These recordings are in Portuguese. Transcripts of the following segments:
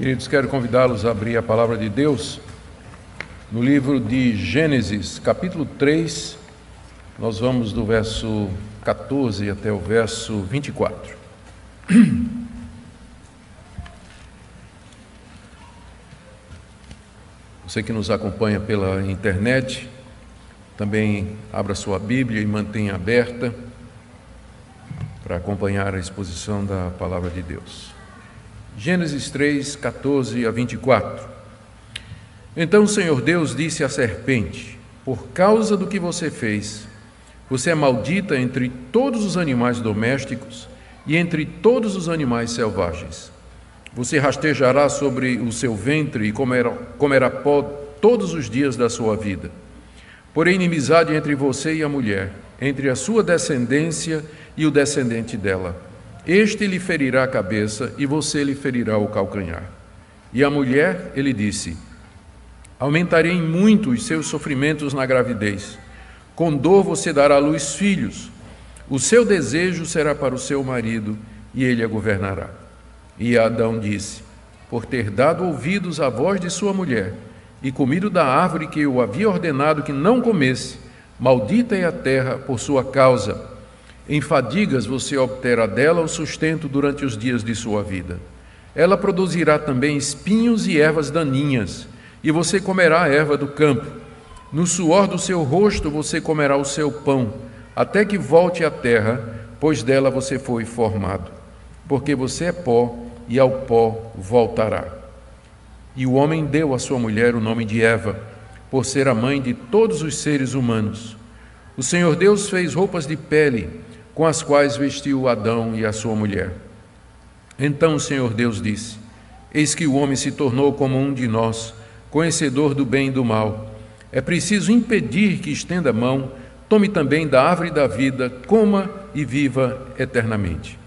Queridos, quero convidá-los a abrir a palavra de Deus no livro de Gênesis, capítulo 3. Nós vamos do verso 14 até o verso 24. Você que nos acompanha pela internet, também abra sua Bíblia e mantenha aberta para acompanhar a exposição da palavra de Deus. Gênesis 3, 14 a 24. Então o Senhor Deus disse à serpente: Por causa do que você fez, você é maldita entre todos os animais domésticos e entre todos os animais selvagens. Você rastejará sobre o seu ventre e comerá, comerá pó todos os dias da sua vida. Porém, inimizade entre você e a mulher, entre a sua descendência e o descendente dela este lhe ferirá a cabeça e você lhe ferirá o calcanhar. E a mulher, ele disse: Aumentarei muito os seus sofrimentos na gravidez. Com dor você dará à luz filhos. O seu desejo será para o seu marido e ele a governará. E Adão disse: Por ter dado ouvidos à voz de sua mulher e comido da árvore que eu havia ordenado que não comesse, maldita é a terra por sua causa em fadigas você obterá dela o sustento durante os dias de sua vida. Ela produzirá também espinhos e ervas daninhas, e você comerá a erva do campo. No suor do seu rosto você comerá o seu pão, até que volte à terra, pois dela você foi formado. Porque você é pó, e ao pó voltará. E o homem deu à sua mulher o nome de Eva, por ser a mãe de todos os seres humanos. O Senhor Deus fez roupas de pele, com as quais vestiu Adão e a sua mulher. Então o Senhor Deus disse: Eis que o homem se tornou como um de nós, conhecedor do bem e do mal. É preciso impedir que estenda a mão, tome também da árvore da vida, coma e viva eternamente.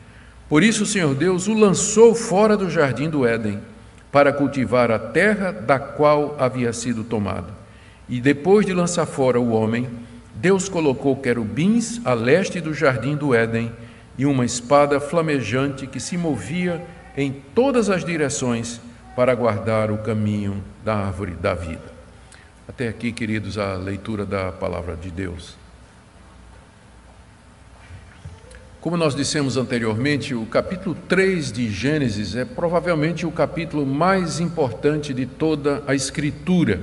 Por isso o Senhor Deus o lançou fora do jardim do Éden, para cultivar a terra da qual havia sido tomado. E depois de lançar fora o homem, Deus colocou querubins a leste do jardim do Éden e uma espada flamejante que se movia em todas as direções para guardar o caminho da árvore da vida. Até aqui, queridos, a leitura da palavra de Deus. Como nós dissemos anteriormente, o capítulo 3 de Gênesis é provavelmente o capítulo mais importante de toda a Escritura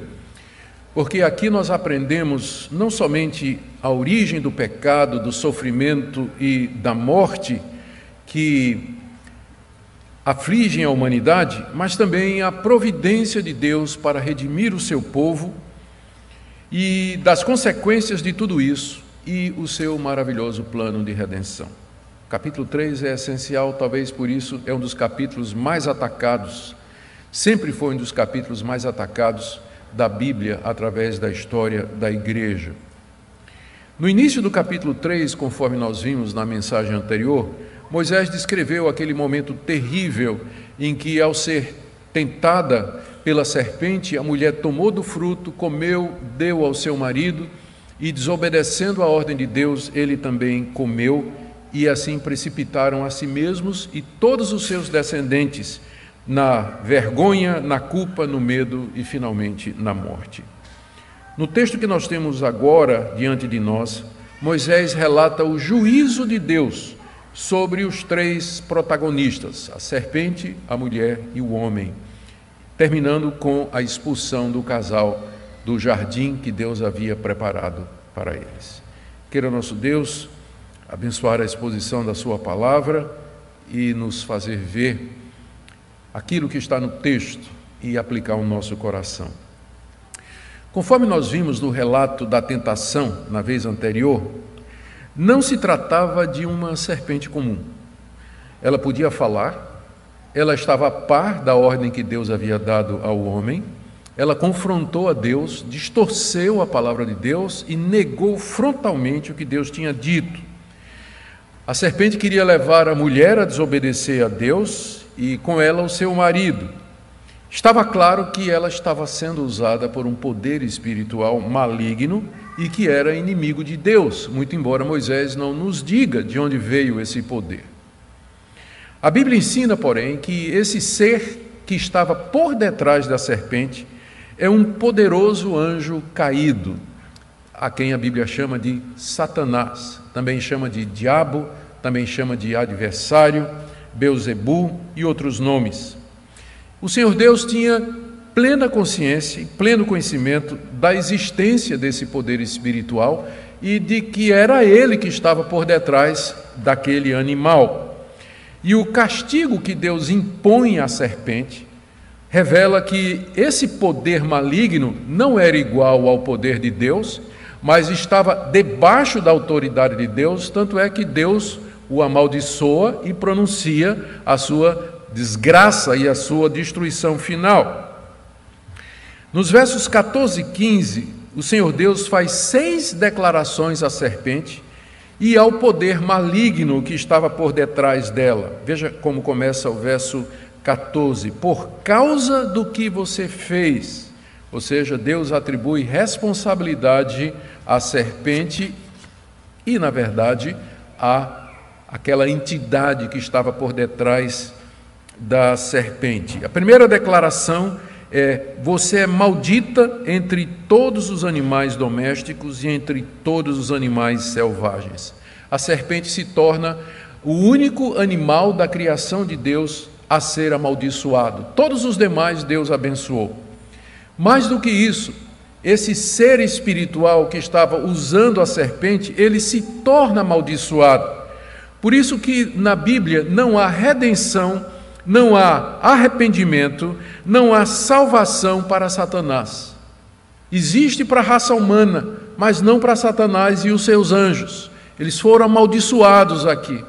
porque aqui nós aprendemos não somente a origem do pecado, do sofrimento e da morte que afligem a humanidade, mas também a providência de Deus para redimir o seu povo e das consequências de tudo isso e o seu maravilhoso plano de redenção. capítulo 3 é essencial, talvez por isso é um dos capítulos mais atacados, sempre foi um dos capítulos mais atacados da Bíblia através da história da igreja. No início do capítulo 3, conforme nós vimos na mensagem anterior, Moisés descreveu aquele momento terrível em que, ao ser tentada pela serpente, a mulher tomou do fruto, comeu, deu ao seu marido e, desobedecendo a ordem de Deus, ele também comeu, e assim precipitaram a si mesmos e todos os seus descendentes na vergonha, na culpa, no medo e finalmente na morte. No texto que nós temos agora diante de nós, Moisés relata o juízo de Deus sobre os três protagonistas, a serpente, a mulher e o homem, terminando com a expulsão do casal do jardim que Deus havia preparado para eles. Queira nosso Deus abençoar a exposição da Sua palavra e nos fazer ver aquilo que está no texto e aplicar ao nosso coração. Conforme nós vimos no relato da tentação na vez anterior, não se tratava de uma serpente comum. Ela podia falar, ela estava a par da ordem que Deus havia dado ao homem, ela confrontou a Deus, distorceu a palavra de Deus e negou frontalmente o que Deus tinha dito. A serpente queria levar a mulher a desobedecer a Deus e com ela o seu marido. Estava claro que ela estava sendo usada por um poder espiritual maligno e que era inimigo de Deus, muito embora Moisés não nos diga de onde veio esse poder. A Bíblia ensina, porém, que esse ser que estava por detrás da serpente é um poderoso anjo caído, a quem a Bíblia chama de Satanás, também chama de diabo, também chama de adversário, Beuzebu e outros nomes. O Senhor Deus tinha plena consciência, pleno conhecimento da existência desse poder espiritual e de que era ele que estava por detrás daquele animal. E o castigo que Deus impõe à serpente revela que esse poder maligno não era igual ao poder de Deus, mas estava debaixo da autoridade de Deus, tanto é que Deus o amaldiçoa e pronuncia a sua desgraça e a sua destruição final. Nos versos 14 e 15, o Senhor Deus faz seis declarações à serpente e ao poder maligno que estava por detrás dela. Veja como começa o verso 14: Por causa do que você fez, ou seja, Deus atribui responsabilidade à serpente e, na verdade, a aquela entidade que estava por detrás da serpente. A primeira declaração é: Você é maldita entre todos os animais domésticos e entre todos os animais selvagens. A serpente se torna o único animal da criação de Deus a ser amaldiçoado. Todos os demais Deus abençoou. Mais do que isso, esse ser espiritual que estava usando a serpente, ele se torna amaldiçoado. Por isso que na Bíblia não há redenção, não há arrependimento, não há salvação para Satanás. Existe para a raça humana, mas não para Satanás e os seus anjos. Eles foram amaldiçoados aqui.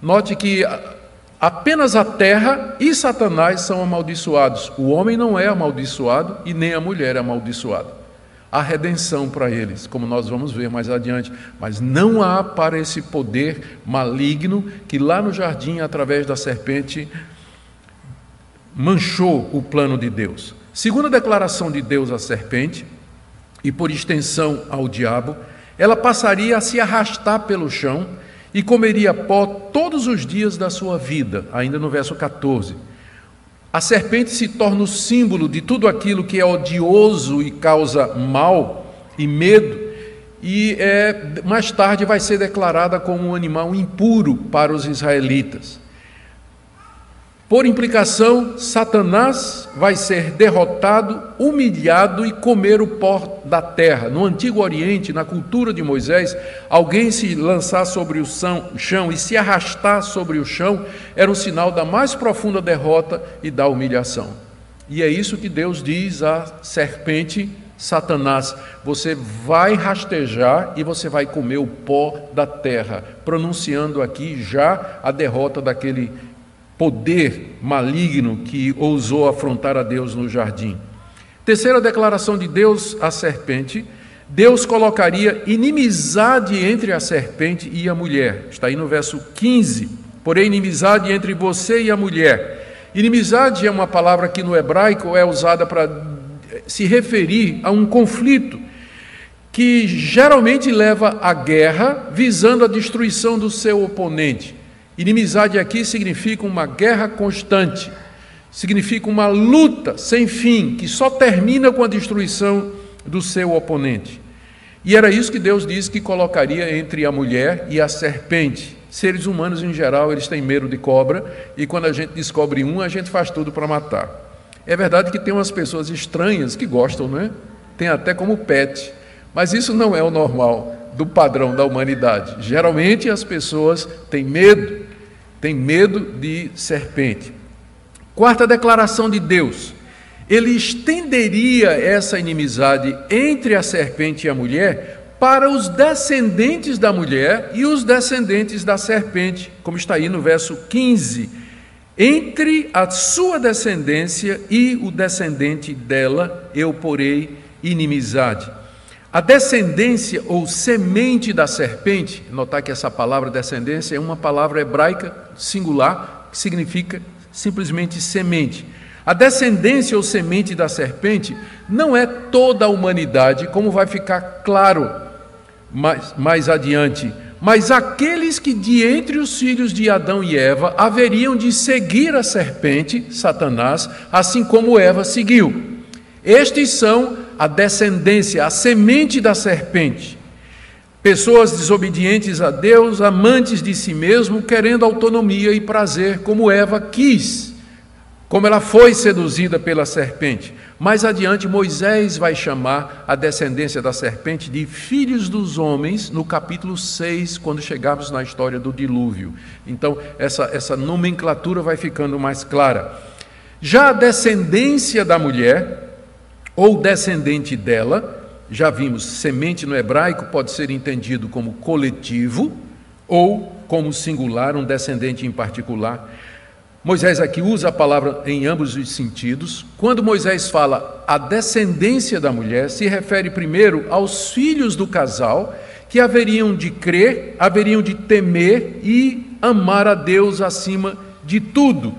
Note que Apenas a terra e Satanás são amaldiçoados. O homem não é amaldiçoado e nem a mulher é amaldiçoada. Há redenção para eles, como nós vamos ver mais adiante, mas não há para esse poder maligno que lá no jardim, através da serpente, manchou o plano de Deus. Segundo a declaração de Deus à serpente, e por extensão ao diabo, ela passaria a se arrastar pelo chão e comeria pó todos os dias da sua vida, ainda no verso 14. A serpente se torna o símbolo de tudo aquilo que é odioso e causa mal e medo, e é, mais tarde vai ser declarada como um animal impuro para os israelitas. Por implicação, Satanás vai ser derrotado, humilhado e comer o pó da terra. No Antigo Oriente, na cultura de Moisés, alguém se lançar sobre o chão e se arrastar sobre o chão era um sinal da mais profunda derrota e da humilhação. E é isso que Deus diz à serpente Satanás: você vai rastejar e você vai comer o pó da terra, pronunciando aqui já a derrota daquele poder maligno que ousou afrontar a Deus no jardim. Terceira declaração de Deus à serpente: Deus colocaria inimizade entre a serpente e a mulher. Está aí no verso 15. Porém, inimizade entre você e a mulher. Inimizade é uma palavra que no hebraico é usada para se referir a um conflito que geralmente leva à guerra visando a destruição do seu oponente. Inimizade aqui significa uma guerra constante, significa uma luta sem fim, que só termina com a destruição do seu oponente. E era isso que Deus disse que colocaria entre a mulher e a serpente. Seres humanos em geral, eles têm medo de cobra, e quando a gente descobre um, a gente faz tudo para matar. É verdade que tem umas pessoas estranhas que gostam, não é? Tem até como pet, mas isso não é o normal do padrão da humanidade. Geralmente as pessoas têm medo tem medo de serpente. Quarta declaração de Deus: ele estenderia essa inimizade entre a serpente e a mulher para os descendentes da mulher e os descendentes da serpente, como está aí no verso 15. Entre a sua descendência e o descendente dela, eu porei inimizade. A descendência ou semente da serpente, notar que essa palavra descendência é uma palavra hebraica singular que significa simplesmente semente. A descendência ou semente da serpente não é toda a humanidade, como vai ficar claro mais, mais adiante, mas aqueles que de entre os filhos de Adão e Eva haveriam de seguir a serpente, Satanás, assim como Eva seguiu. Estes são a descendência, a semente da serpente. Pessoas desobedientes a Deus, amantes de si mesmo, querendo autonomia e prazer, como Eva quis, como ela foi seduzida pela serpente. Mais adiante, Moisés vai chamar a descendência da serpente de filhos dos homens, no capítulo 6, quando chegarmos na história do dilúvio. Então, essa, essa nomenclatura vai ficando mais clara. Já a descendência da mulher, ou descendente dela, já vimos, semente no hebraico pode ser entendido como coletivo ou como singular, um descendente em particular. Moisés aqui usa a palavra em ambos os sentidos. Quando Moisés fala a descendência da mulher, se refere primeiro aos filhos do casal que haveriam de crer, haveriam de temer e amar a Deus acima de tudo,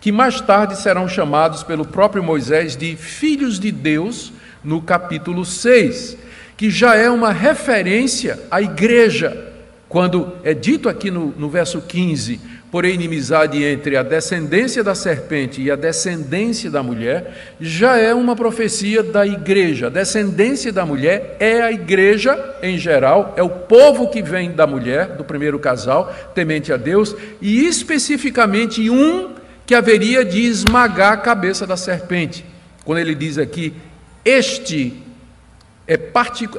que mais tarde serão chamados pelo próprio Moisés de filhos de Deus, no capítulo 6, que já é uma referência à igreja, quando é dito aqui no, no verso 15: porém inimizade entre a descendência da serpente e a descendência da mulher, já é uma profecia da igreja. A descendência da mulher é a igreja em geral, é o povo que vem da mulher, do primeiro casal, temente a Deus, e especificamente um que haveria de esmagar a cabeça da serpente. Quando ele diz aqui, este é,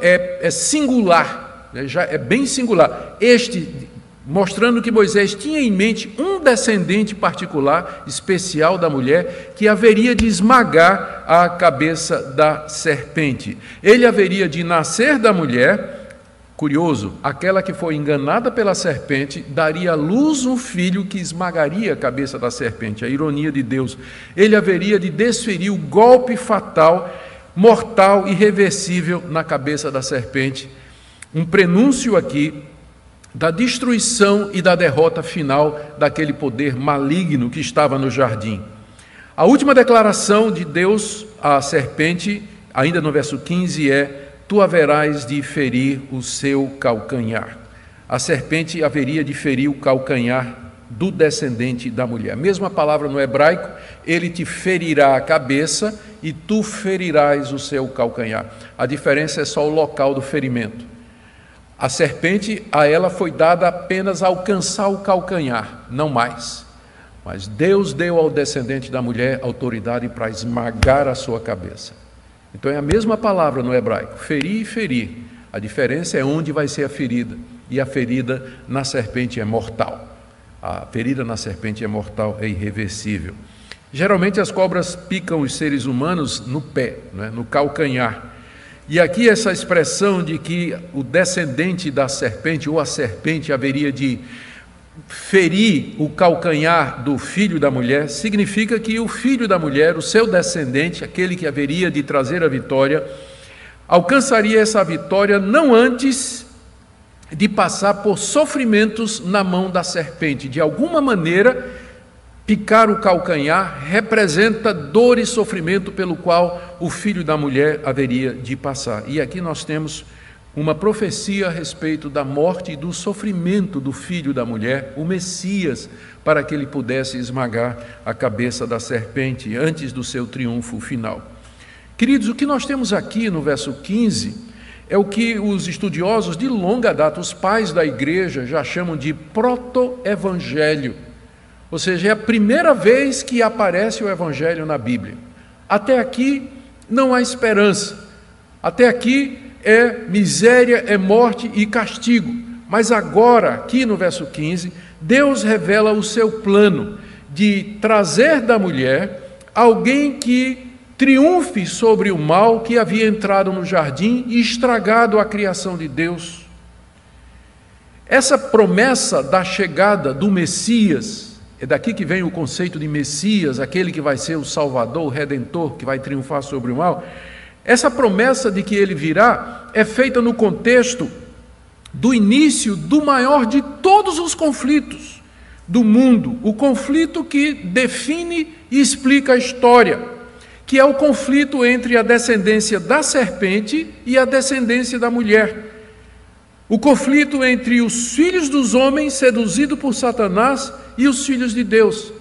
é, é singular, né, já é bem singular. Este mostrando que Moisés tinha em mente um descendente particular, especial da mulher, que haveria de esmagar a cabeça da serpente. Ele haveria de nascer da mulher. Curioso, aquela que foi enganada pela serpente daria à luz um filho que esmagaria a cabeça da serpente, a ironia de Deus. Ele haveria de desferir o golpe fatal, mortal, irreversível na cabeça da serpente. Um prenúncio aqui da destruição e da derrota final daquele poder maligno que estava no jardim. A última declaração de Deus à serpente, ainda no verso 15, é: Tu haverás de ferir o seu calcanhar. A serpente haveria de ferir o calcanhar do descendente da mulher. Mesma palavra no hebraico, ele te ferirá a cabeça e tu ferirás o seu calcanhar. A diferença é só o local do ferimento. A serpente, a ela foi dada apenas alcançar o calcanhar, não mais. Mas Deus deu ao descendente da mulher autoridade para esmagar a sua cabeça. Então é a mesma palavra no hebraico, ferir e ferir. A diferença é onde vai ser a ferida. E a ferida na serpente é mortal. A ferida na serpente é mortal, é irreversível. Geralmente as cobras picam os seres humanos no pé, né, no calcanhar. E aqui essa expressão de que o descendente da serpente ou a serpente haveria de ferir o calcanhar do filho da mulher, significa que o filho da mulher, o seu descendente, aquele que haveria de trazer a vitória, alcançaria essa vitória não antes de passar por sofrimentos na mão da serpente. De alguma maneira, Picar o calcanhar representa dor e sofrimento pelo qual o filho da mulher haveria de passar. E aqui nós temos uma profecia a respeito da morte e do sofrimento do filho da mulher, o Messias, para que ele pudesse esmagar a cabeça da serpente antes do seu triunfo final. Queridos, o que nós temos aqui no verso 15 é o que os estudiosos de longa data, os pais da igreja, já chamam de proto-evangelho ou seja, é a primeira vez que aparece o Evangelho na Bíblia. Até aqui não há esperança. Até aqui é miséria, é morte e castigo. Mas agora, aqui no verso 15, Deus revela o seu plano de trazer da mulher alguém que triunfe sobre o mal que havia entrado no jardim e estragado a criação de Deus. Essa promessa da chegada do Messias, é daqui que vem o conceito de Messias, aquele que vai ser o Salvador, o Redentor, que vai triunfar sobre o mal. Essa promessa de que ele virá é feita no contexto do início do maior de todos os conflitos do mundo, o conflito que define e explica a história, que é o conflito entre a descendência da serpente e a descendência da mulher. O conflito entre os filhos dos homens seduzidos por Satanás e os filhos de Deus.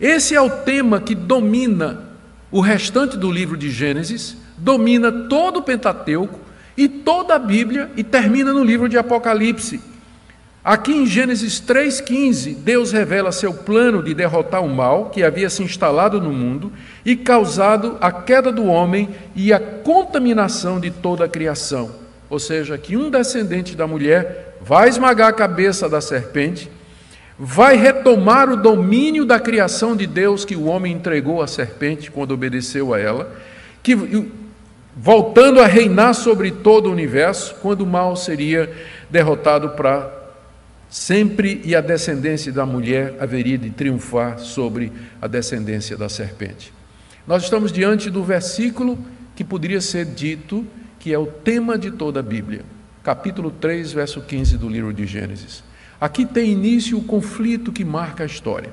Esse é o tema que domina o restante do livro de Gênesis, domina todo o Pentateuco e toda a Bíblia e termina no livro de Apocalipse. Aqui em Gênesis 3,15, Deus revela seu plano de derrotar o mal que havia se instalado no mundo e causado a queda do homem e a contaminação de toda a criação. Ou seja, que um descendente da mulher vai esmagar a cabeça da serpente, vai retomar o domínio da criação de Deus que o homem entregou à serpente quando obedeceu a ela, que voltando a reinar sobre todo o universo, quando o mal seria derrotado para sempre e a descendência da mulher haveria de triunfar sobre a descendência da serpente. Nós estamos diante do versículo que poderia ser dito que é o tema de toda a Bíblia, capítulo 3, verso 15 do livro de Gênesis. Aqui tem início o conflito que marca a história.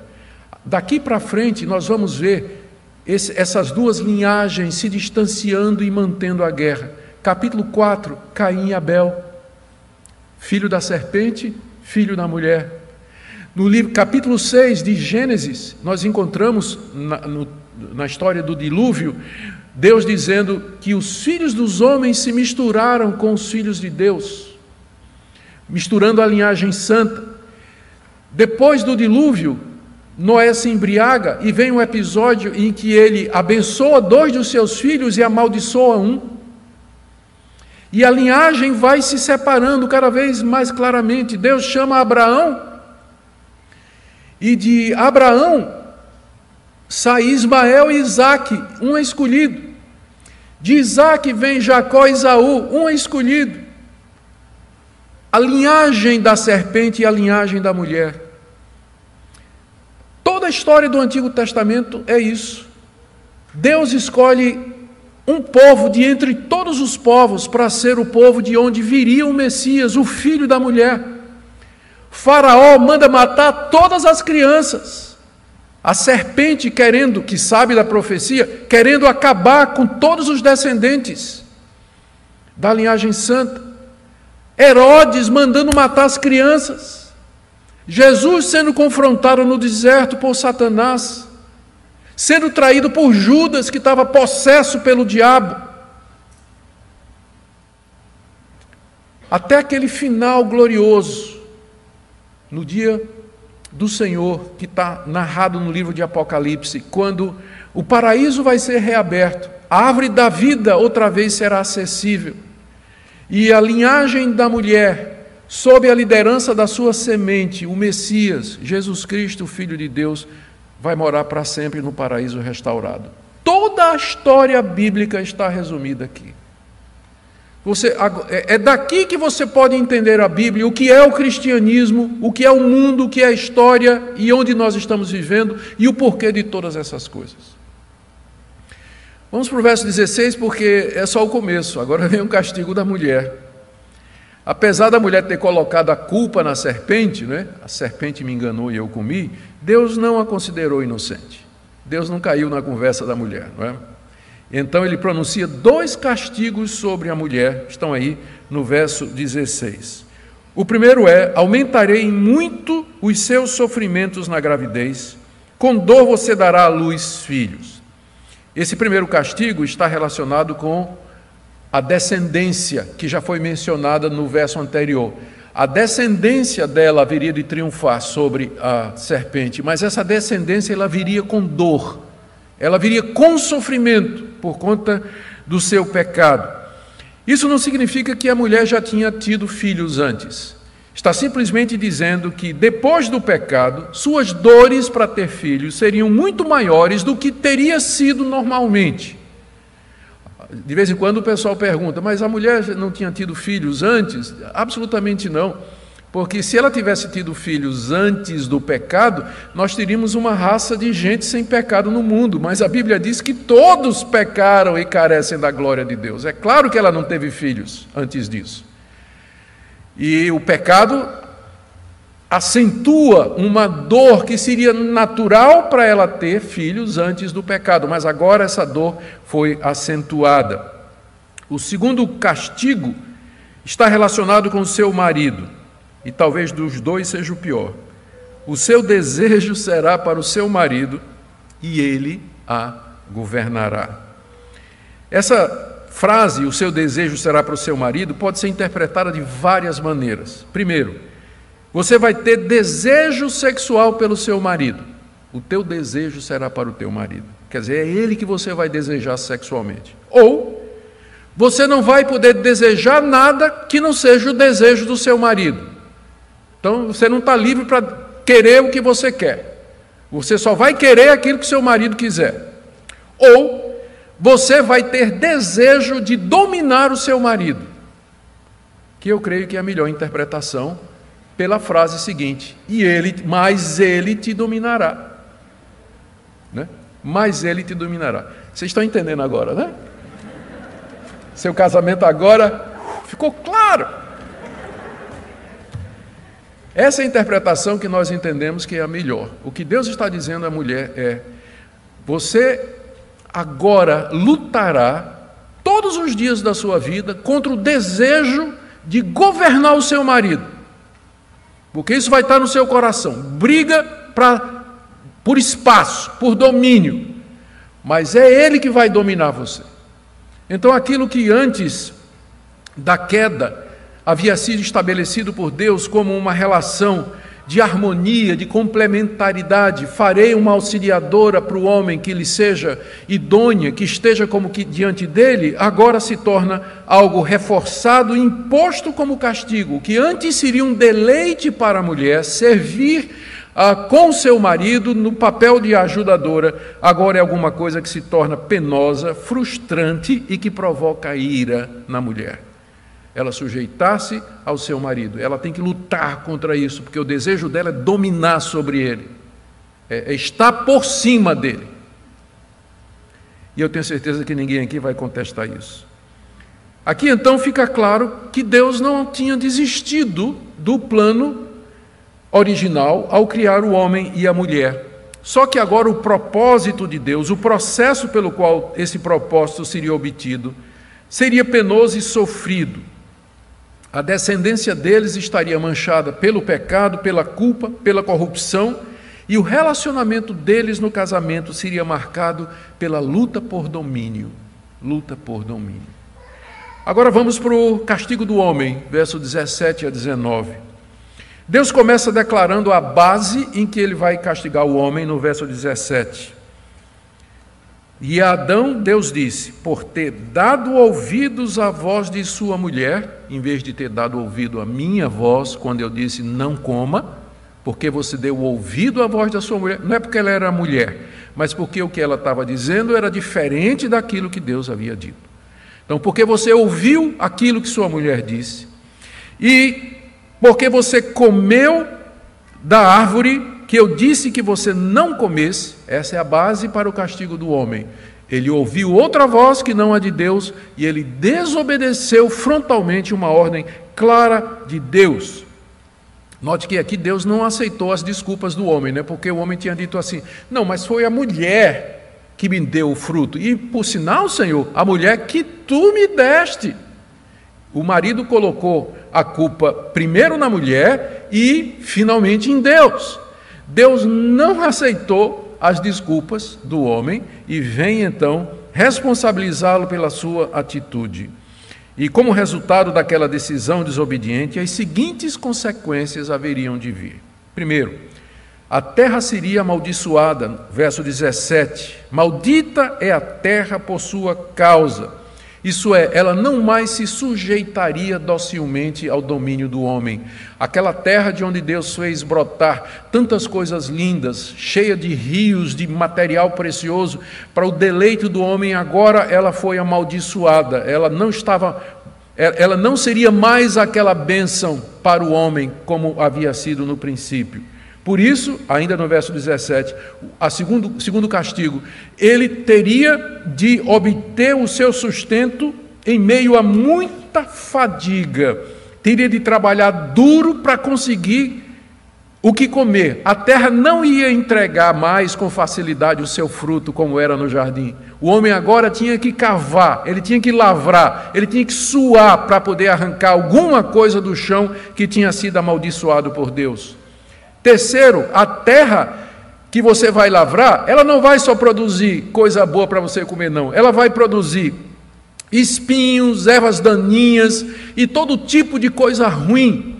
Daqui para frente, nós vamos ver esse, essas duas linhagens se distanciando e mantendo a guerra. Capítulo 4, Caim e Abel, filho da serpente, filho da mulher. No livro, capítulo 6 de Gênesis, nós encontramos na, no, na história do dilúvio, Deus dizendo que os filhos dos homens se misturaram com os filhos de Deus misturando a linhagem santa. Depois do dilúvio, Noé se embriaga e vem um episódio em que ele abençoa dois dos seus filhos e amaldiçoa um. E a linhagem vai se separando cada vez mais claramente. Deus chama Abraão, e de Abraão sai Ismael e Isaac, um é escolhido. De Isaac vem Jacó e Isaú, um é escolhido a linhagem da serpente e a linhagem da mulher. Toda a história do Antigo Testamento é isso. Deus escolhe um povo de entre todos os povos para ser o povo de onde viria o Messias, o filho da mulher. Faraó manda matar todas as crianças. A serpente querendo, que sabe da profecia, querendo acabar com todos os descendentes da linhagem santa. Herodes mandando matar as crianças, Jesus sendo confrontado no deserto por Satanás, sendo traído por Judas, que estava possesso pelo diabo, até aquele final glorioso, no dia do Senhor, que está narrado no livro de Apocalipse, quando o paraíso vai ser reaberto, a árvore da vida outra vez será acessível. E a linhagem da mulher, sob a liderança da sua semente, o Messias, Jesus Cristo, Filho de Deus, vai morar para sempre no paraíso restaurado. Toda a história bíblica está resumida aqui. Você, é, é daqui que você pode entender a Bíblia, o que é o cristianismo, o que é o mundo, o que é a história e onde nós estamos vivendo e o porquê de todas essas coisas. Vamos para o verso 16, porque é só o começo, agora vem o castigo da mulher. Apesar da mulher ter colocado a culpa na serpente, né? a serpente me enganou e eu comi, Deus não a considerou inocente. Deus não caiu na conversa da mulher. Não é? Então ele pronuncia dois castigos sobre a mulher, estão aí no verso 16. O primeiro é: aumentarei muito os seus sofrimentos na gravidez, com dor você dará à luz filhos. Esse primeiro castigo está relacionado com a descendência, que já foi mencionada no verso anterior. A descendência dela viria de triunfar sobre a serpente, mas essa descendência ela viria com dor, ela viria com sofrimento por conta do seu pecado. Isso não significa que a mulher já tinha tido filhos antes. Está simplesmente dizendo que depois do pecado, suas dores para ter filhos seriam muito maiores do que teria sido normalmente. De vez em quando o pessoal pergunta, mas a mulher não tinha tido filhos antes? Absolutamente não. Porque se ela tivesse tido filhos antes do pecado, nós teríamos uma raça de gente sem pecado no mundo. Mas a Bíblia diz que todos pecaram e carecem da glória de Deus. É claro que ela não teve filhos antes disso. E o pecado acentua uma dor que seria natural para ela ter filhos antes do pecado, mas agora essa dor foi acentuada. O segundo castigo está relacionado com o seu marido, e talvez dos dois seja o pior. O seu desejo será para o seu marido e ele a governará. Essa frase, o seu desejo será para o seu marido, pode ser interpretada de várias maneiras. Primeiro, você vai ter desejo sexual pelo seu marido. O teu desejo será para o teu marido. Quer dizer, é ele que você vai desejar sexualmente. Ou você não vai poder desejar nada que não seja o desejo do seu marido. Então você não está livre para querer o que você quer. Você só vai querer aquilo que seu marido quiser. Ou você vai ter desejo de dominar o seu marido. Que eu creio que é a melhor interpretação pela frase seguinte: e ele, mas ele te dominará. Né? Mas ele te dominará. Vocês estão entendendo agora, né? Seu casamento agora ficou claro. Essa é a interpretação que nós entendemos que é a melhor. O que Deus está dizendo à mulher é: você agora lutará todos os dias da sua vida contra o desejo de governar o seu marido. Porque isso vai estar no seu coração. Briga pra, por espaço, por domínio. Mas é ele que vai dominar você. Então, aquilo que antes da queda havia sido estabelecido por Deus como uma relação de harmonia, de complementaridade, farei uma auxiliadora para o homem que lhe seja idônea, que esteja como que diante dele, agora se torna algo reforçado, imposto como castigo, que antes seria um deleite para a mulher servir ah, com seu marido no papel de ajudadora, agora é alguma coisa que se torna penosa, frustrante e que provoca ira na mulher. Ela sujeitar-se ao seu marido, ela tem que lutar contra isso, porque o desejo dela é dominar sobre ele, é, é estar por cima dele. E eu tenho certeza que ninguém aqui vai contestar isso. Aqui então fica claro que Deus não tinha desistido do plano original ao criar o homem e a mulher. Só que agora o propósito de Deus, o processo pelo qual esse propósito seria obtido, seria penoso e sofrido. A descendência deles estaria manchada pelo pecado, pela culpa, pela corrupção, e o relacionamento deles no casamento seria marcado pela luta por domínio. Luta por domínio. Agora vamos para o castigo do homem, verso 17 a 19. Deus começa declarando a base em que ele vai castigar o homem no verso 17. E Adão, Deus disse: por ter dado ouvidos à voz de sua mulher, em vez de ter dado ouvido à minha voz, quando eu disse não coma, porque você deu ouvido à voz da sua mulher, não é porque ela era mulher, mas porque o que ela estava dizendo era diferente daquilo que Deus havia dito. Então, porque você ouviu aquilo que sua mulher disse, e porque você comeu da árvore que eu disse que você não comesse, essa é a base para o castigo do homem. Ele ouviu outra voz que não a de Deus e ele desobedeceu frontalmente uma ordem clara de Deus. Note que aqui Deus não aceitou as desculpas do homem, né? porque o homem tinha dito assim: não, mas foi a mulher que me deu o fruto. E por sinal, Senhor, a mulher que tu me deste. O marido colocou a culpa primeiro na mulher e finalmente em Deus. Deus não aceitou as desculpas do homem e vem então responsabilizá-lo pela sua atitude. E como resultado daquela decisão desobediente, as seguintes consequências haveriam de vir. Primeiro, a terra seria amaldiçoada, verso 17: Maldita é a terra por sua causa isso é, ela não mais se sujeitaria docilmente ao domínio do homem. Aquela terra de onde Deus fez brotar tantas coisas lindas, cheia de rios de material precioso, para o deleite do homem, agora ela foi amaldiçoada. Ela não estava ela não seria mais aquela bênção para o homem como havia sido no princípio. Por isso, ainda no verso 17, a segundo, segundo castigo, ele teria de obter o seu sustento em meio a muita fadiga, teria de trabalhar duro para conseguir o que comer. A terra não ia entregar mais com facilidade o seu fruto, como era no jardim. O homem agora tinha que cavar, ele tinha que lavrar, ele tinha que suar para poder arrancar alguma coisa do chão que tinha sido amaldiçoado por Deus. Terceiro, a terra que você vai lavrar, ela não vai só produzir coisa boa para você comer, não. Ela vai produzir espinhos, ervas daninhas e todo tipo de coisa ruim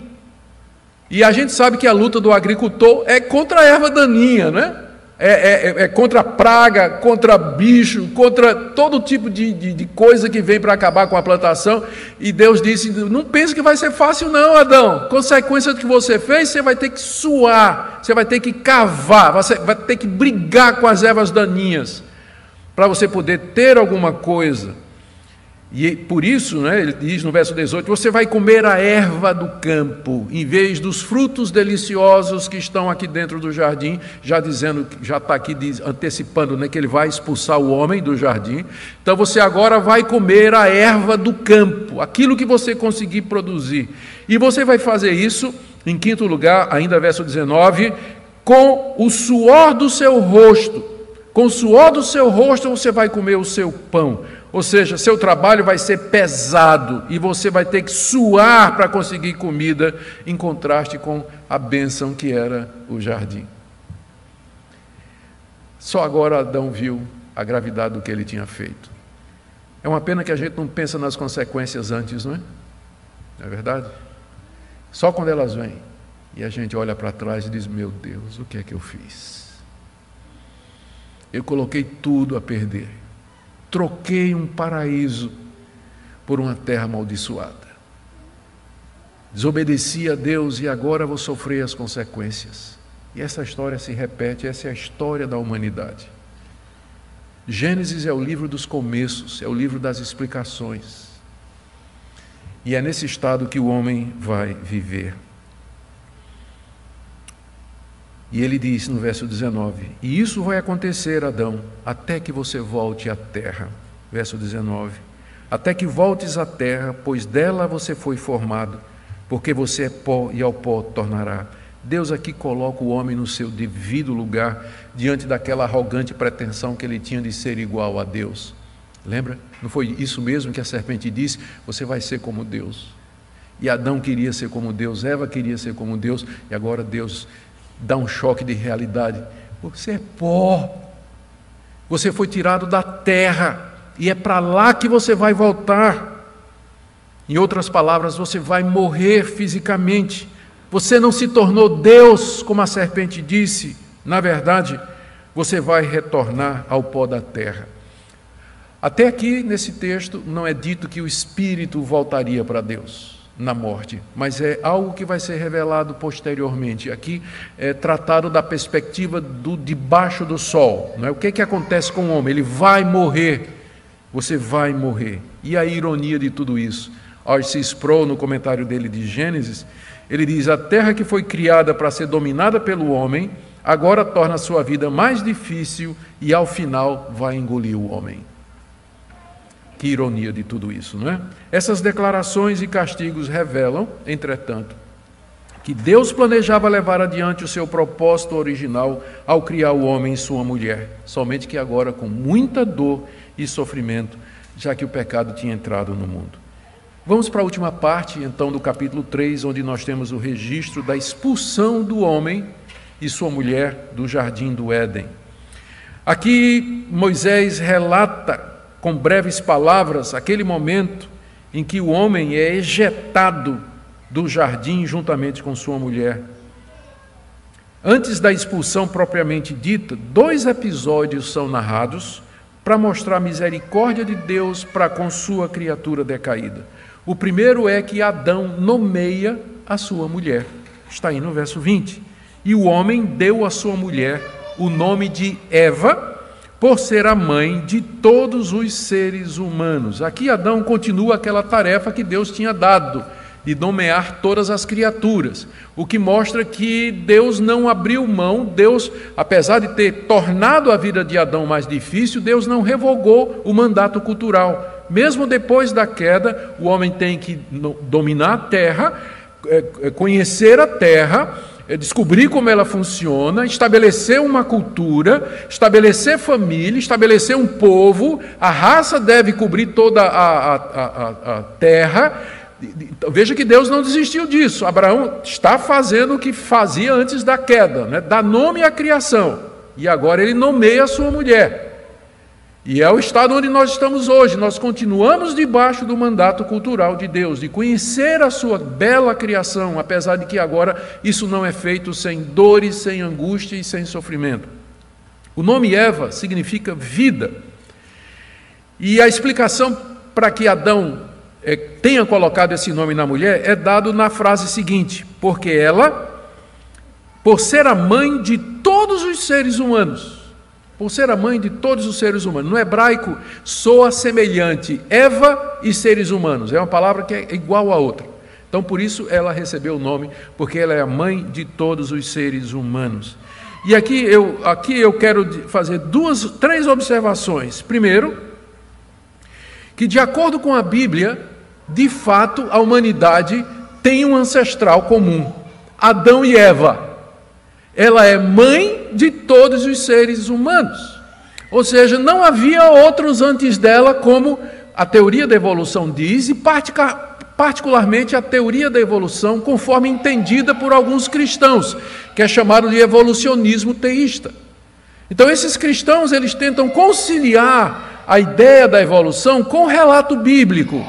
e a gente sabe que a luta do agricultor é contra a erva daninha, né? É, é, é contra a praga, contra bicho, contra todo tipo de, de, de coisa que vem para acabar com a plantação. E Deus disse: Não pense que vai ser fácil, não, Adão. Consequência do que você fez, você vai ter que suar, você vai ter que cavar, você vai ter que brigar com as ervas daninhas para você poder ter alguma coisa. E por isso, né, ele diz no verso 18: Você vai comer a erva do campo, em vez dos frutos deliciosos que estão aqui dentro do jardim, já dizendo, já está aqui antecipando né, que ele vai expulsar o homem do jardim. Então você agora vai comer a erva do campo, aquilo que você conseguir produzir. E você vai fazer isso, em quinto lugar, ainda verso 19, com o suor do seu rosto. Com o suor do seu rosto você vai comer o seu pão ou seja, seu trabalho vai ser pesado e você vai ter que suar para conseguir comida, em contraste com a bênção que era o jardim. Só agora Adão viu a gravidade do que ele tinha feito. É uma pena que a gente não pensa nas consequências antes, não é? Não é verdade? Só quando elas vêm e a gente olha para trás e diz: Meu Deus, o que é que eu fiz? Eu coloquei tudo a perder troquei um paraíso por uma terra amaldiçoada. Desobedeci a Deus e agora vou sofrer as consequências. E essa história se repete, essa é a história da humanidade. Gênesis é o livro dos começos, é o livro das explicações. E é nesse estado que o homem vai viver. E ele diz no verso 19: E isso vai acontecer, Adão, até que você volte à terra. Verso 19: Até que voltes à terra, pois dela você foi formado, porque você é pó e ao pó tornará. Deus aqui coloca o homem no seu devido lugar, diante daquela arrogante pretensão que ele tinha de ser igual a Deus. Lembra? Não foi isso mesmo que a serpente disse? Você vai ser como Deus. E Adão queria ser como Deus, Eva queria ser como Deus, e agora Deus dá um choque de realidade. Você é pó. Você foi tirado da terra e é para lá que você vai voltar. Em outras palavras, você vai morrer fisicamente. Você não se tornou Deus, como a serpente disse. Na verdade, você vai retornar ao pó da terra. Até aqui, nesse texto, não é dito que o espírito voltaria para Deus na morte, mas é algo que vai ser revelado posteriormente. Aqui é tratado da perspectiva do debaixo do sol. Não é? O que, que acontece com o homem? Ele vai morrer. Você vai morrer. E a ironia de tudo isso? R.C. Sproul, no comentário dele de Gênesis, ele diz: A terra que foi criada para ser dominada pelo homem, agora torna a sua vida mais difícil e ao final vai engolir o homem. Que ironia de tudo isso, não é? Essas declarações e castigos revelam, entretanto, que Deus planejava levar adiante o seu propósito original ao criar o homem e sua mulher, somente que agora com muita dor e sofrimento, já que o pecado tinha entrado no mundo. Vamos para a última parte, então, do capítulo 3, onde nós temos o registro da expulsão do homem e sua mulher do jardim do Éden. Aqui Moisés relata com breves palavras aquele momento em que o homem é ejetado do jardim juntamente com sua mulher. Antes da expulsão propriamente dita, dois episódios são narrados para mostrar a misericórdia de Deus para com sua criatura decaída. O primeiro é que Adão nomeia a sua mulher. Está aí no verso 20. E o homem deu à sua mulher o nome de Eva, por ser a mãe de todos os seres humanos. Aqui Adão continua aquela tarefa que Deus tinha dado, de nomear todas as criaturas, o que mostra que Deus não abriu mão, Deus, apesar de ter tornado a vida de Adão mais difícil, Deus não revogou o mandato cultural. Mesmo depois da queda, o homem tem que dominar a terra, é, é, conhecer a terra descobrir como ela funciona, estabelecer uma cultura, estabelecer família, estabelecer um povo. A raça deve cobrir toda a, a, a, a terra. Veja que Deus não desistiu disso. Abraão está fazendo o que fazia antes da queda, né? dá nome à criação. E agora ele nomeia a sua mulher. E é o estado onde nós estamos hoje. Nós continuamos debaixo do mandato cultural de Deus, de conhecer a sua bela criação, apesar de que agora isso não é feito sem dores, sem angústia e sem sofrimento. O nome Eva significa vida. E a explicação para que Adão é, tenha colocado esse nome na mulher é dado na frase seguinte: porque ela, por ser a mãe de todos os seres humanos, por ser a mãe de todos os seres humanos. No hebraico, soa semelhante Eva e seres humanos. É uma palavra que é igual a outra. Então, por isso ela recebeu o nome, porque ela é a mãe de todos os seres humanos. E aqui eu, aqui eu quero fazer duas, três observações. Primeiro, que de acordo com a Bíblia, de fato a humanidade tem um ancestral comum: Adão e Eva. Ela é mãe de todos os seres humanos. Ou seja, não havia outros antes dela, como a teoria da evolução diz, e particularmente a teoria da evolução, conforme entendida por alguns cristãos, que é chamado de evolucionismo teísta. Então, esses cristãos eles tentam conciliar a ideia da evolução com o relato bíblico.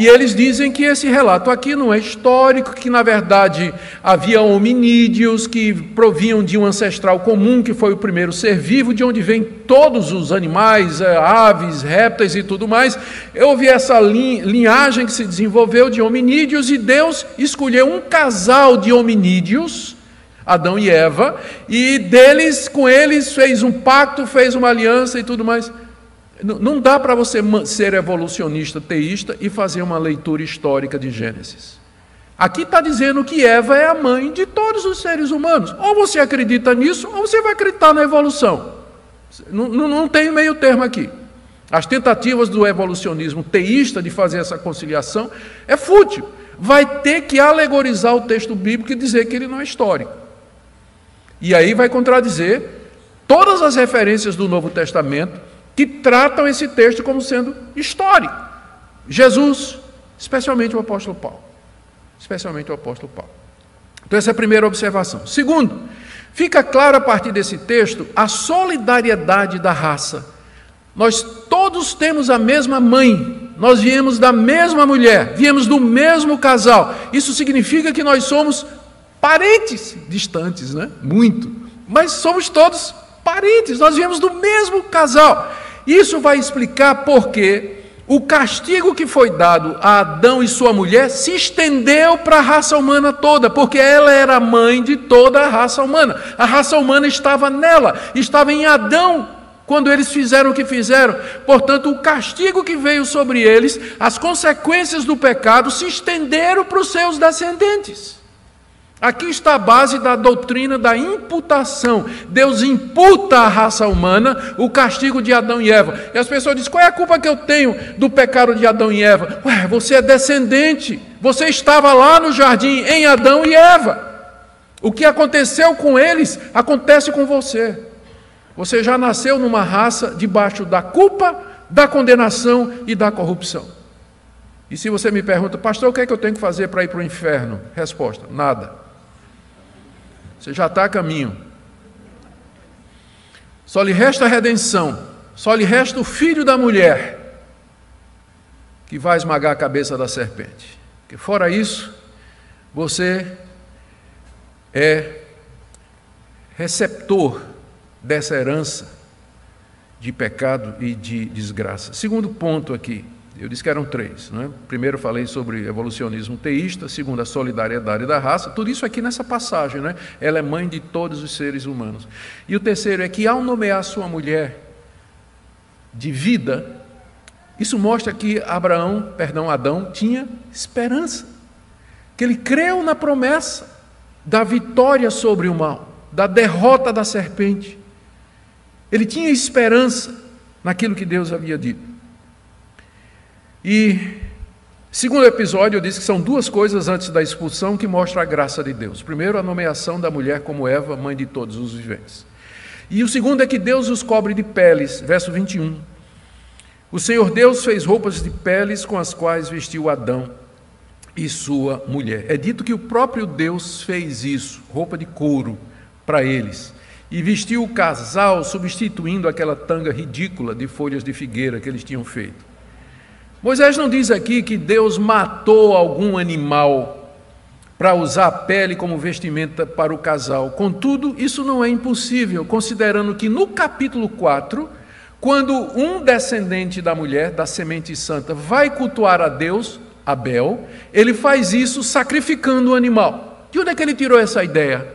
E eles dizem que esse relato aqui não é histórico, que na verdade havia hominídeos que provinham de um ancestral comum, que foi o primeiro ser vivo, de onde vêm todos os animais, eh, aves, répteis e tudo mais. Vi essa linhagem que se desenvolveu de hominídeos e Deus escolheu um casal de hominídeos. Adão e Eva, e deles, com eles, fez um pacto, fez uma aliança e tudo mais. Não dá para você ser evolucionista teísta e fazer uma leitura histórica de Gênesis. Aqui está dizendo que Eva é a mãe de todos os seres humanos. Ou você acredita nisso, ou você vai acreditar na evolução. Não, não, não tem meio termo aqui. As tentativas do evolucionismo teísta de fazer essa conciliação é fútil. Vai ter que alegorizar o texto bíblico e dizer que ele não é histórico. E aí vai contradizer todas as referências do Novo Testamento que tratam esse texto como sendo histórico. Jesus, especialmente o apóstolo Paulo. Especialmente o apóstolo Paulo. Então, essa é a primeira observação. Segundo, fica claro a partir desse texto a solidariedade da raça. Nós todos temos a mesma mãe, nós viemos da mesma mulher, viemos do mesmo casal. Isso significa que nós somos parentes distantes, né? Muito. Mas somos todos parentes, nós viemos do mesmo casal. Isso vai explicar por que o castigo que foi dado a Adão e sua mulher se estendeu para a raça humana toda, porque ela era mãe de toda a raça humana. A raça humana estava nela, estava em Adão quando eles fizeram o que fizeram. Portanto, o castigo que veio sobre eles, as consequências do pecado se estenderam para os seus descendentes. Aqui está a base da doutrina da imputação. Deus imputa à raça humana o castigo de Adão e Eva. E as pessoas dizem: qual é a culpa que eu tenho do pecado de Adão e Eva? Ué, você é descendente. Você estava lá no jardim em Adão e Eva. O que aconteceu com eles acontece com você. Você já nasceu numa raça debaixo da culpa, da condenação e da corrupção. E se você me pergunta, pastor, o que é que eu tenho que fazer para ir para o inferno? Resposta: nada. Você já está a caminho. Só lhe resta a redenção, só lhe resta o filho da mulher, que vai esmagar a cabeça da serpente. Que fora isso, você é receptor dessa herança de pecado e de desgraça. Segundo ponto aqui, eu disse que eram três. Né? Primeiro falei sobre evolucionismo teísta, segundo a solidariedade da raça, tudo isso aqui nessa passagem. Né? Ela é mãe de todos os seres humanos. E o terceiro é que ao nomear sua mulher de vida, isso mostra que Abraão, perdão, Adão, tinha esperança. Que ele creu na promessa da vitória sobre o mal, da derrota da serpente. Ele tinha esperança naquilo que Deus havia dito. E Segundo episódio, eu disse que são duas coisas antes da expulsão que mostram a graça de Deus. Primeiro, a nomeação da mulher como Eva, mãe de todos os viventes. E o segundo é que Deus os cobre de peles, verso 21. O Senhor Deus fez roupas de peles com as quais vestiu Adão e sua mulher. É dito que o próprio Deus fez isso, roupa de couro, para eles. E vestiu o casal, substituindo aquela tanga ridícula de folhas de figueira que eles tinham feito. Moisés não diz aqui que Deus matou algum animal para usar a pele como vestimenta para o casal. Contudo, isso não é impossível, considerando que no capítulo 4, quando um descendente da mulher, da semente santa, vai cultuar a Deus, Abel, ele faz isso sacrificando o animal. De onde é que ele tirou essa ideia?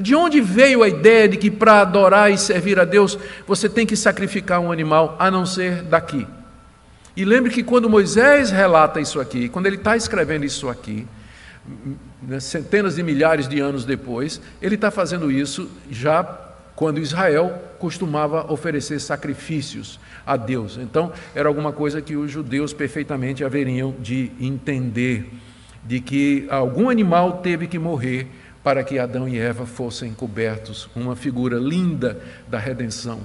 De onde veio a ideia de que para adorar e servir a Deus você tem que sacrificar um animal, a não ser daqui? E lembre que quando Moisés relata isso aqui, quando ele está escrevendo isso aqui, né, centenas de milhares de anos depois, ele está fazendo isso já quando Israel costumava oferecer sacrifícios a Deus. Então, era alguma coisa que os judeus perfeitamente haveriam de entender, de que algum animal teve que morrer para que Adão e Eva fossem cobertos, uma figura linda da redenção.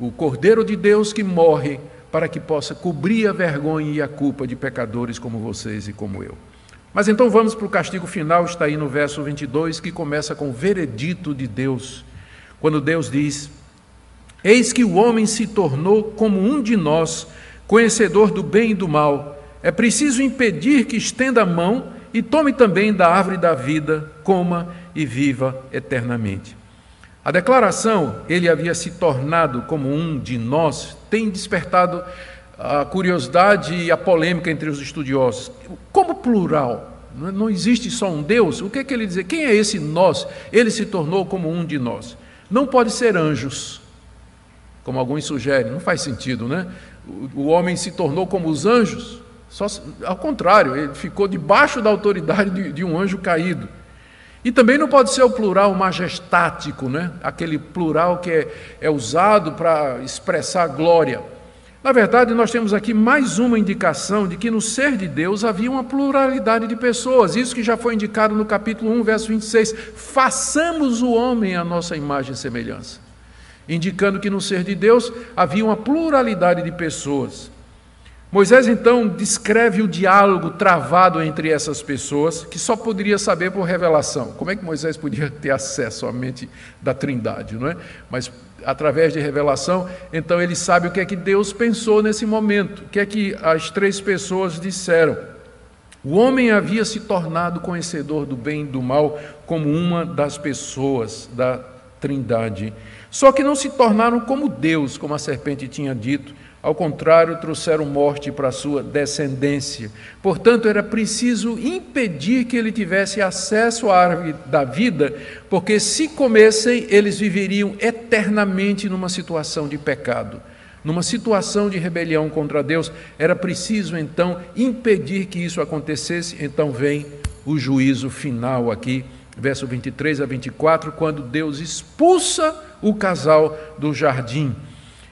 O Cordeiro de Deus que morre para que possa cobrir a vergonha e a culpa de pecadores como vocês e como eu. Mas então vamos para o castigo final, está aí no verso 22, que começa com o veredito de Deus, quando Deus diz: Eis que o homem se tornou como um de nós, conhecedor do bem e do mal. É preciso impedir que estenda a mão e tome também da árvore da vida, coma e viva eternamente. A declaração, ele havia se tornado como um de nós, tem despertado a curiosidade e a polêmica entre os estudiosos. Como plural? Não existe só um Deus? O que é que ele diz? Quem é esse nós? Ele se tornou como um de nós. Não pode ser anjos, como alguns sugerem, não faz sentido, né? O homem se tornou como os anjos, só, ao contrário, ele ficou debaixo da autoridade de, de um anjo caído. E também não pode ser o plural majestático, né? aquele plural que é, é usado para expressar glória. Na verdade, nós temos aqui mais uma indicação de que no ser de Deus havia uma pluralidade de pessoas, isso que já foi indicado no capítulo 1, verso 26. Façamos o homem a nossa imagem e semelhança. Indicando que no ser de Deus havia uma pluralidade de pessoas. Moisés então descreve o diálogo travado entre essas pessoas, que só poderia saber por revelação. Como é que Moisés podia ter acesso à mente da Trindade, não é? Mas através de revelação, então ele sabe o que é que Deus pensou nesse momento, o que é que as três pessoas disseram. O homem havia se tornado conhecedor do bem e do mal como uma das pessoas da Trindade. Só que não se tornaram como Deus, como a serpente tinha dito, ao contrário, trouxeram morte para a sua descendência. Portanto, era preciso impedir que ele tivesse acesso à árvore da vida, porque se comessem, eles viveriam eternamente numa situação de pecado, numa situação de rebelião contra Deus. Era preciso então impedir que isso acontecesse. Então vem o juízo final aqui, verso 23 a 24, quando Deus expulsa o casal do jardim.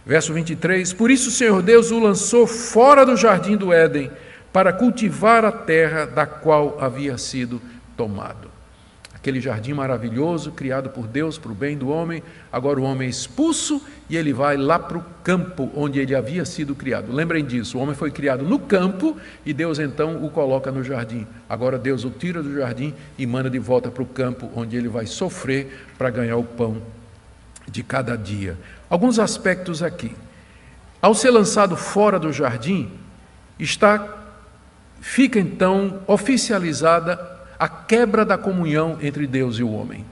Verso 23: Por isso o Senhor Deus o lançou fora do jardim do Éden, para cultivar a terra da qual havia sido tomado. Aquele jardim maravilhoso, criado por Deus para o bem do homem, agora o homem é expulso e ele vai lá para o campo onde ele havia sido criado. Lembrem disso: o homem foi criado no campo e Deus então o coloca no jardim. Agora Deus o tira do jardim e manda de volta para o campo onde ele vai sofrer para ganhar o pão de cada dia. Alguns aspectos aqui. Ao ser lançado fora do jardim, está fica então oficializada a quebra da comunhão entre Deus e o homem.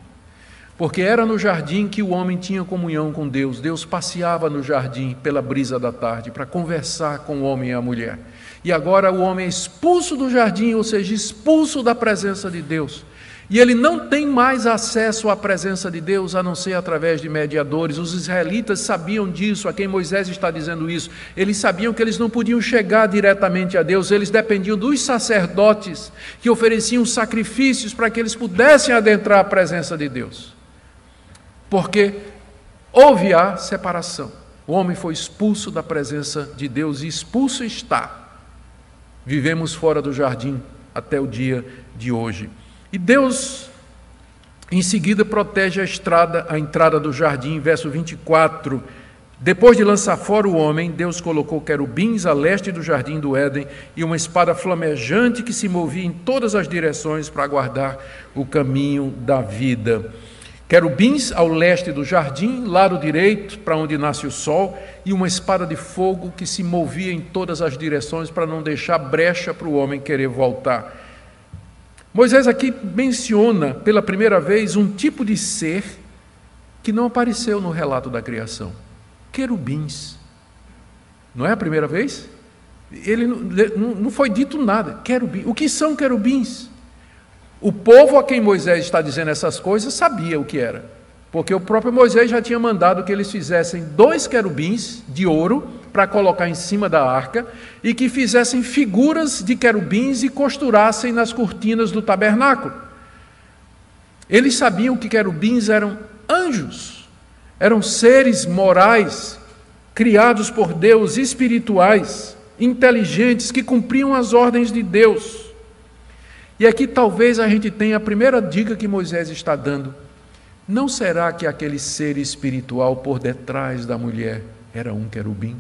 Porque era no jardim que o homem tinha comunhão com Deus. Deus passeava no jardim pela brisa da tarde para conversar com o homem e a mulher. E agora o homem é expulso do jardim, ou seja, expulso da presença de Deus. E ele não tem mais acesso à presença de Deus a não ser através de mediadores. Os israelitas sabiam disso, a quem Moisés está dizendo isso. Eles sabiam que eles não podiam chegar diretamente a Deus, eles dependiam dos sacerdotes que ofereciam sacrifícios para que eles pudessem adentrar a presença de Deus. Porque houve a separação. O homem foi expulso da presença de Deus e expulso está vivemos fora do jardim até o dia de hoje. E Deus, em seguida, protege a estrada, a entrada do jardim, verso 24. Depois de lançar fora o homem, Deus colocou querubins a leste do jardim do Éden e uma espada flamejante que se movia em todas as direções para guardar o caminho da vida. Querubins ao leste do jardim, lado direito, para onde nasce o sol, e uma espada de fogo que se movia em todas as direções para não deixar brecha para o homem querer voltar. Moisés aqui menciona pela primeira vez um tipo de ser que não apareceu no relato da criação: querubins. Não é a primeira vez? Ele não, foi dito nada. Querubins. O que são querubins? O povo a quem Moisés está dizendo essas coisas sabia o que era, porque o próprio Moisés já tinha mandado que eles fizessem dois querubins de ouro para colocar em cima da arca e que fizessem figuras de querubins e costurassem nas cortinas do tabernáculo. Eles sabiam que querubins eram anjos, eram seres morais, criados por Deus, espirituais, inteligentes, que cumpriam as ordens de Deus. E aqui talvez a gente tenha a primeira dica que Moisés está dando. Não será que aquele ser espiritual por detrás da mulher era um querubim?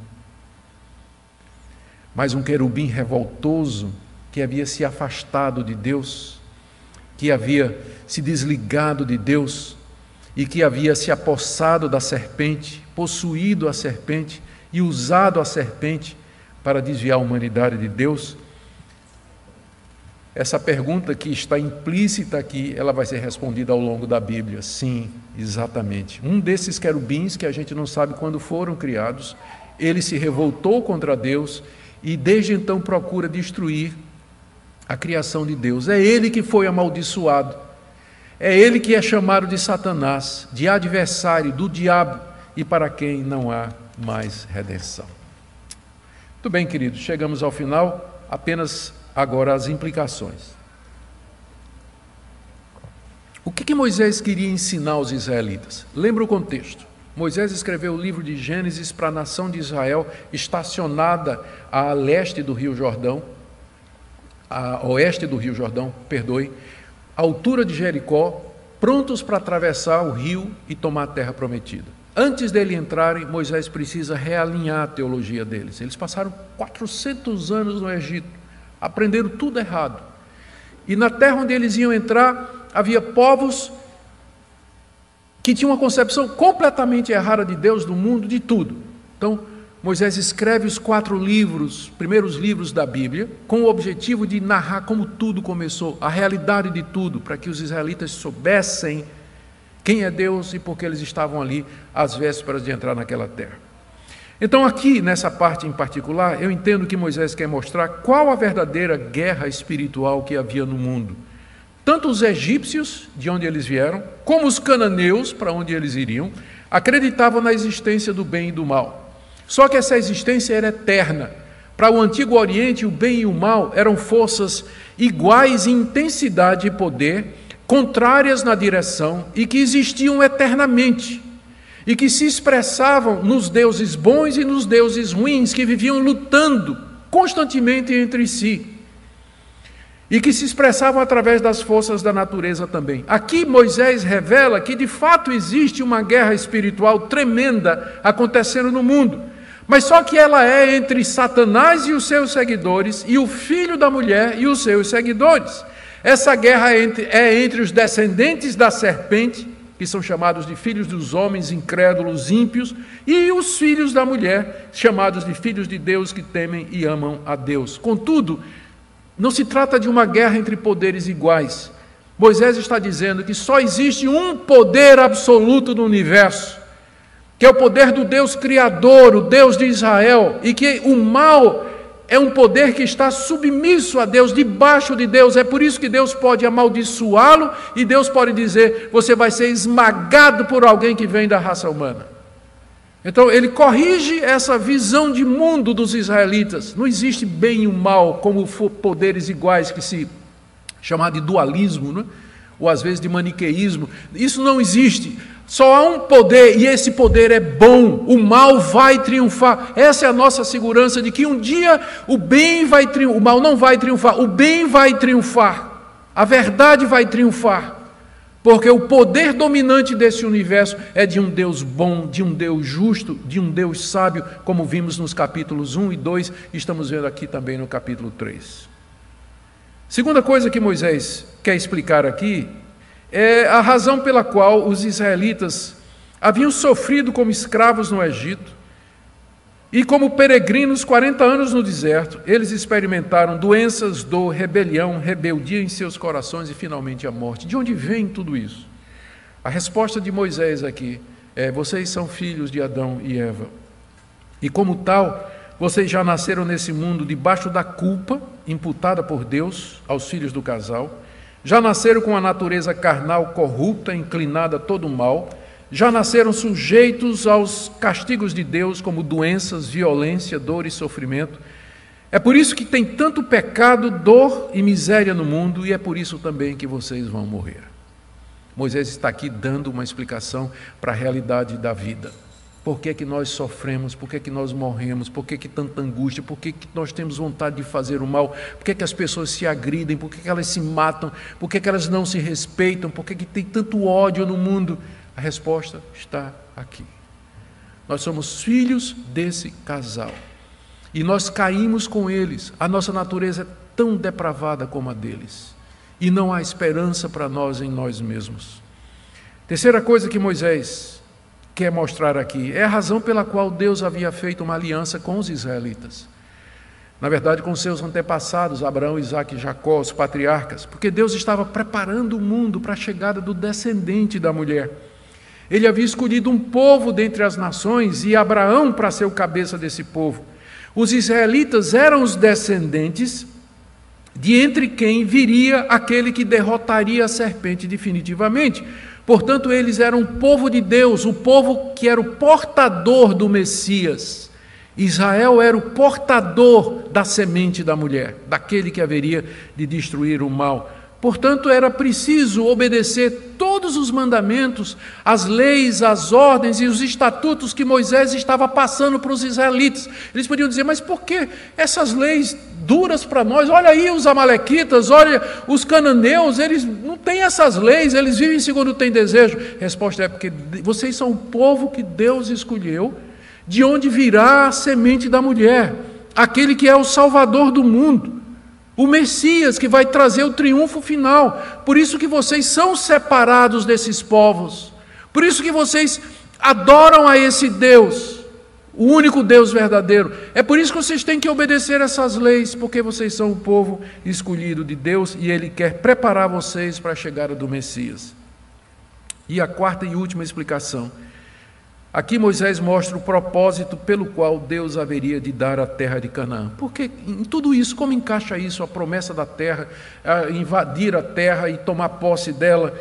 Mas um querubim revoltoso que havia se afastado de Deus, que havia se desligado de Deus e que havia se apossado da serpente, possuído a serpente e usado a serpente para desviar a humanidade de Deus essa pergunta que está implícita aqui, ela vai ser respondida ao longo da Bíblia. Sim, exatamente. Um desses querubins que a gente não sabe quando foram criados, ele se revoltou contra Deus e desde então procura destruir a criação de Deus. É ele que foi amaldiçoado. É ele que é chamado de Satanás, de adversário do diabo e para quem não há mais redenção. Muito bem, queridos, chegamos ao final. Apenas Agora, as implicações. O que, que Moisés queria ensinar aos israelitas? Lembra o contexto. Moisés escreveu o livro de Gênesis para a nação de Israel, estacionada a leste do Rio Jordão, a oeste do Rio Jordão, perdoe, à altura de Jericó, prontos para atravessar o rio e tomar a terra prometida. Antes dele entrarem, Moisés precisa realinhar a teologia deles. Eles passaram 400 anos no Egito aprenderam tudo errado. E na terra onde eles iam entrar, havia povos que tinham uma concepção completamente errada de Deus, do mundo, de tudo. Então, Moisés escreve os quatro livros, primeiros livros da Bíblia, com o objetivo de narrar como tudo começou, a realidade de tudo, para que os israelitas soubessem quem é Deus e por que eles estavam ali às vésperas de entrar naquela terra. Então, aqui nessa parte em particular, eu entendo que Moisés quer mostrar qual a verdadeira guerra espiritual que havia no mundo. Tanto os egípcios, de onde eles vieram, como os cananeus, para onde eles iriam, acreditavam na existência do bem e do mal. Só que essa existência era eterna. Para o antigo Oriente, o bem e o mal eram forças iguais em intensidade e poder, contrárias na direção e que existiam eternamente e que se expressavam nos deuses bons e nos deuses ruins, que viviam lutando constantemente entre si e que se expressavam através das forças da natureza também. Aqui Moisés revela que de fato existe uma guerra espiritual tremenda acontecendo no mundo, mas só que ela é entre Satanás e os seus seguidores e o filho da mulher e os seus seguidores. Essa guerra é entre, é entre os descendentes da serpente que são chamados de filhos dos homens incrédulos, ímpios, e os filhos da mulher, chamados de filhos de Deus que temem e amam a Deus. Contudo, não se trata de uma guerra entre poderes iguais. Moisés está dizendo que só existe um poder absoluto no universo, que é o poder do Deus Criador, o Deus de Israel, e que o mal é um poder que está submisso a Deus, debaixo de Deus. É por isso que Deus pode amaldiçoá-lo e Deus pode dizer: você vai ser esmagado por alguém que vem da raça humana. Então ele corrige essa visão de mundo dos israelitas. Não existe bem e o mal como poderes iguais que se chamar de dualismo, é? ou às vezes de maniqueísmo. Isso não existe. Só há um poder e esse poder é bom. O mal vai triunfar. Essa é a nossa segurança de que um dia o bem vai triunfar, o mal não vai triunfar, o bem vai triunfar. A verdade vai triunfar. Porque o poder dominante desse universo é de um Deus bom, de um Deus justo, de um Deus sábio, como vimos nos capítulos 1 e 2, e estamos vendo aqui também no capítulo 3. Segunda coisa que Moisés quer explicar aqui é a razão pela qual os israelitas haviam sofrido como escravos no Egito e como peregrinos 40 anos no deserto, eles experimentaram doenças, dor, rebelião, rebeldia em seus corações e finalmente a morte. De onde vem tudo isso? A resposta de Moisés aqui é: vocês são filhos de Adão e Eva. E como tal, vocês já nasceram nesse mundo debaixo da culpa imputada por Deus aos filhos do casal. Já nasceram com a natureza carnal corrupta, inclinada a todo mal já nasceram sujeitos aos castigos de Deus, como doenças, violência, dor e sofrimento. É por isso que tem tanto pecado, dor e miséria no mundo, e é por isso também que vocês vão morrer. Moisés está aqui dando uma explicação para a realidade da vida. Por que, que nós sofremos? Por que, que nós morremos? Por que, que tanta angústia? Por que, que nós temos vontade de fazer o mal? Por que, que as pessoas se agridem? Por que, que elas se matam? Por que, que elas não se respeitam? Por que, que tem tanto ódio no mundo? A resposta está aqui. Nós somos filhos desse casal. E nós caímos com eles. A nossa natureza é tão depravada como a deles. E não há esperança para nós em nós mesmos. Terceira coisa que Moisés quer mostrar aqui é a razão pela qual Deus havia feito uma aliança com os israelitas. Na verdade, com seus antepassados, Abraão, Isaac e Jacó, os patriarcas, porque Deus estava preparando o mundo para a chegada do descendente da mulher. Ele havia escolhido um povo dentre as nações e Abraão para ser o cabeça desse povo. Os israelitas eram os descendentes de entre quem viria aquele que derrotaria a serpente definitivamente. Portanto, eles eram o povo de Deus, o povo que era o portador do Messias. Israel era o portador da semente da mulher, daquele que haveria de destruir o mal. Portanto, era preciso obedecer todos os mandamentos, as leis, as ordens e os estatutos que Moisés estava passando para os israelitas. Eles podiam dizer, mas por que essas leis duras para nós? Olha aí os amalequitas, olha os cananeus, eles não têm essas leis, eles vivem segundo têm desejo. A resposta é porque vocês são o povo que Deus escolheu, de onde virá a semente da mulher, aquele que é o salvador do mundo o Messias que vai trazer o triunfo final. Por isso que vocês são separados desses povos. Por isso que vocês adoram a esse Deus, o único Deus verdadeiro. É por isso que vocês têm que obedecer essas leis, porque vocês são o povo escolhido de Deus e ele quer preparar vocês para a chegada do Messias. E a quarta e última explicação Aqui Moisés mostra o propósito pelo qual Deus haveria de dar a terra de Canaã. Porque em tudo isso, como encaixa isso, a promessa da terra, a invadir a terra e tomar posse dela?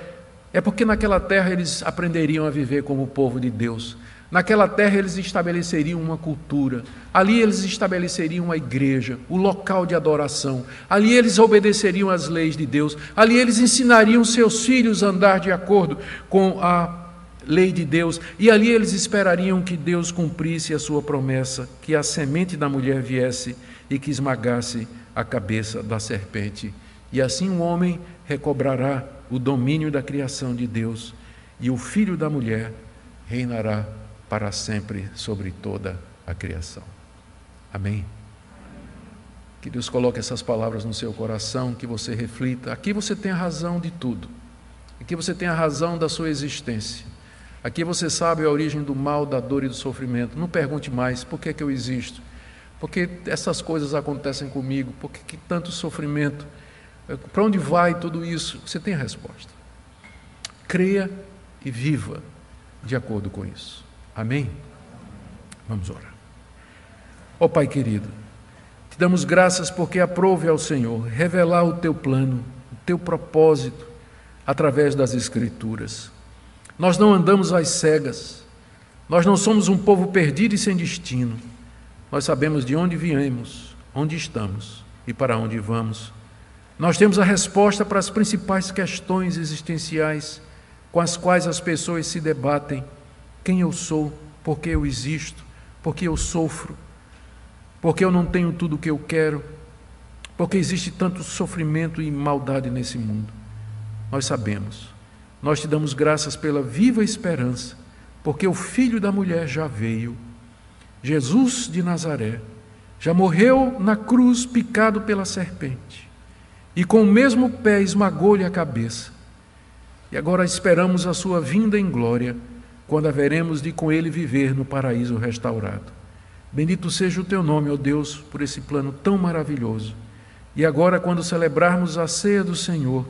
É porque naquela terra eles aprenderiam a viver como povo de Deus. Naquela terra eles estabeleceriam uma cultura, ali eles estabeleceriam uma igreja, o local de adoração, ali eles obedeceriam às leis de Deus, ali eles ensinariam seus filhos a andar de acordo com a lei de Deus, e ali eles esperariam que Deus cumprisse a sua promessa, que a semente da mulher viesse e que esmagasse a cabeça da serpente. E assim o homem recobrará o domínio da criação de Deus, e o filho da mulher reinará para sempre sobre toda a criação. Amém. Que Deus coloque essas palavras no seu coração, que você reflita. Aqui você tem a razão de tudo. Aqui você tem a razão da sua existência. Aqui você sabe a origem do mal, da dor e do sofrimento. Não pergunte mais por que, é que eu existo. Por que essas coisas acontecem comigo? Por que, que tanto sofrimento? Para onde vai tudo isso? Você tem a resposta. Creia e viva de acordo com isso. Amém? Vamos orar. Ó oh, Pai querido, te damos graças porque aprove ao Senhor revelar o teu plano, o teu propósito através das Escrituras. Nós não andamos às cegas. Nós não somos um povo perdido e sem destino. Nós sabemos de onde viemos, onde estamos e para onde vamos. Nós temos a resposta para as principais questões existenciais com as quais as pessoas se debatem: quem eu sou, por que eu existo, por que eu sofro, por que eu não tenho tudo o que eu quero, por que existe tanto sofrimento e maldade nesse mundo. Nós sabemos. Nós te damos graças pela viva esperança, porque o filho da mulher já veio, Jesus de Nazaré, já morreu na cruz picado pela serpente e com o mesmo pé esmagou-lhe a cabeça. E agora esperamos a sua vinda em glória, quando haveremos de com ele viver no paraíso restaurado. Bendito seja o teu nome, ó Deus, por esse plano tão maravilhoso. E agora, quando celebrarmos a ceia do Senhor,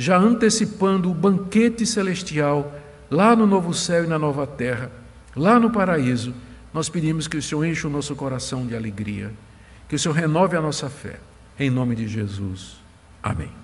já antecipando o banquete celestial lá no novo céu e na nova terra, lá no paraíso, nós pedimos que o Senhor encha o nosso coração de alegria, que o Senhor renove a nossa fé. Em nome de Jesus. Amém.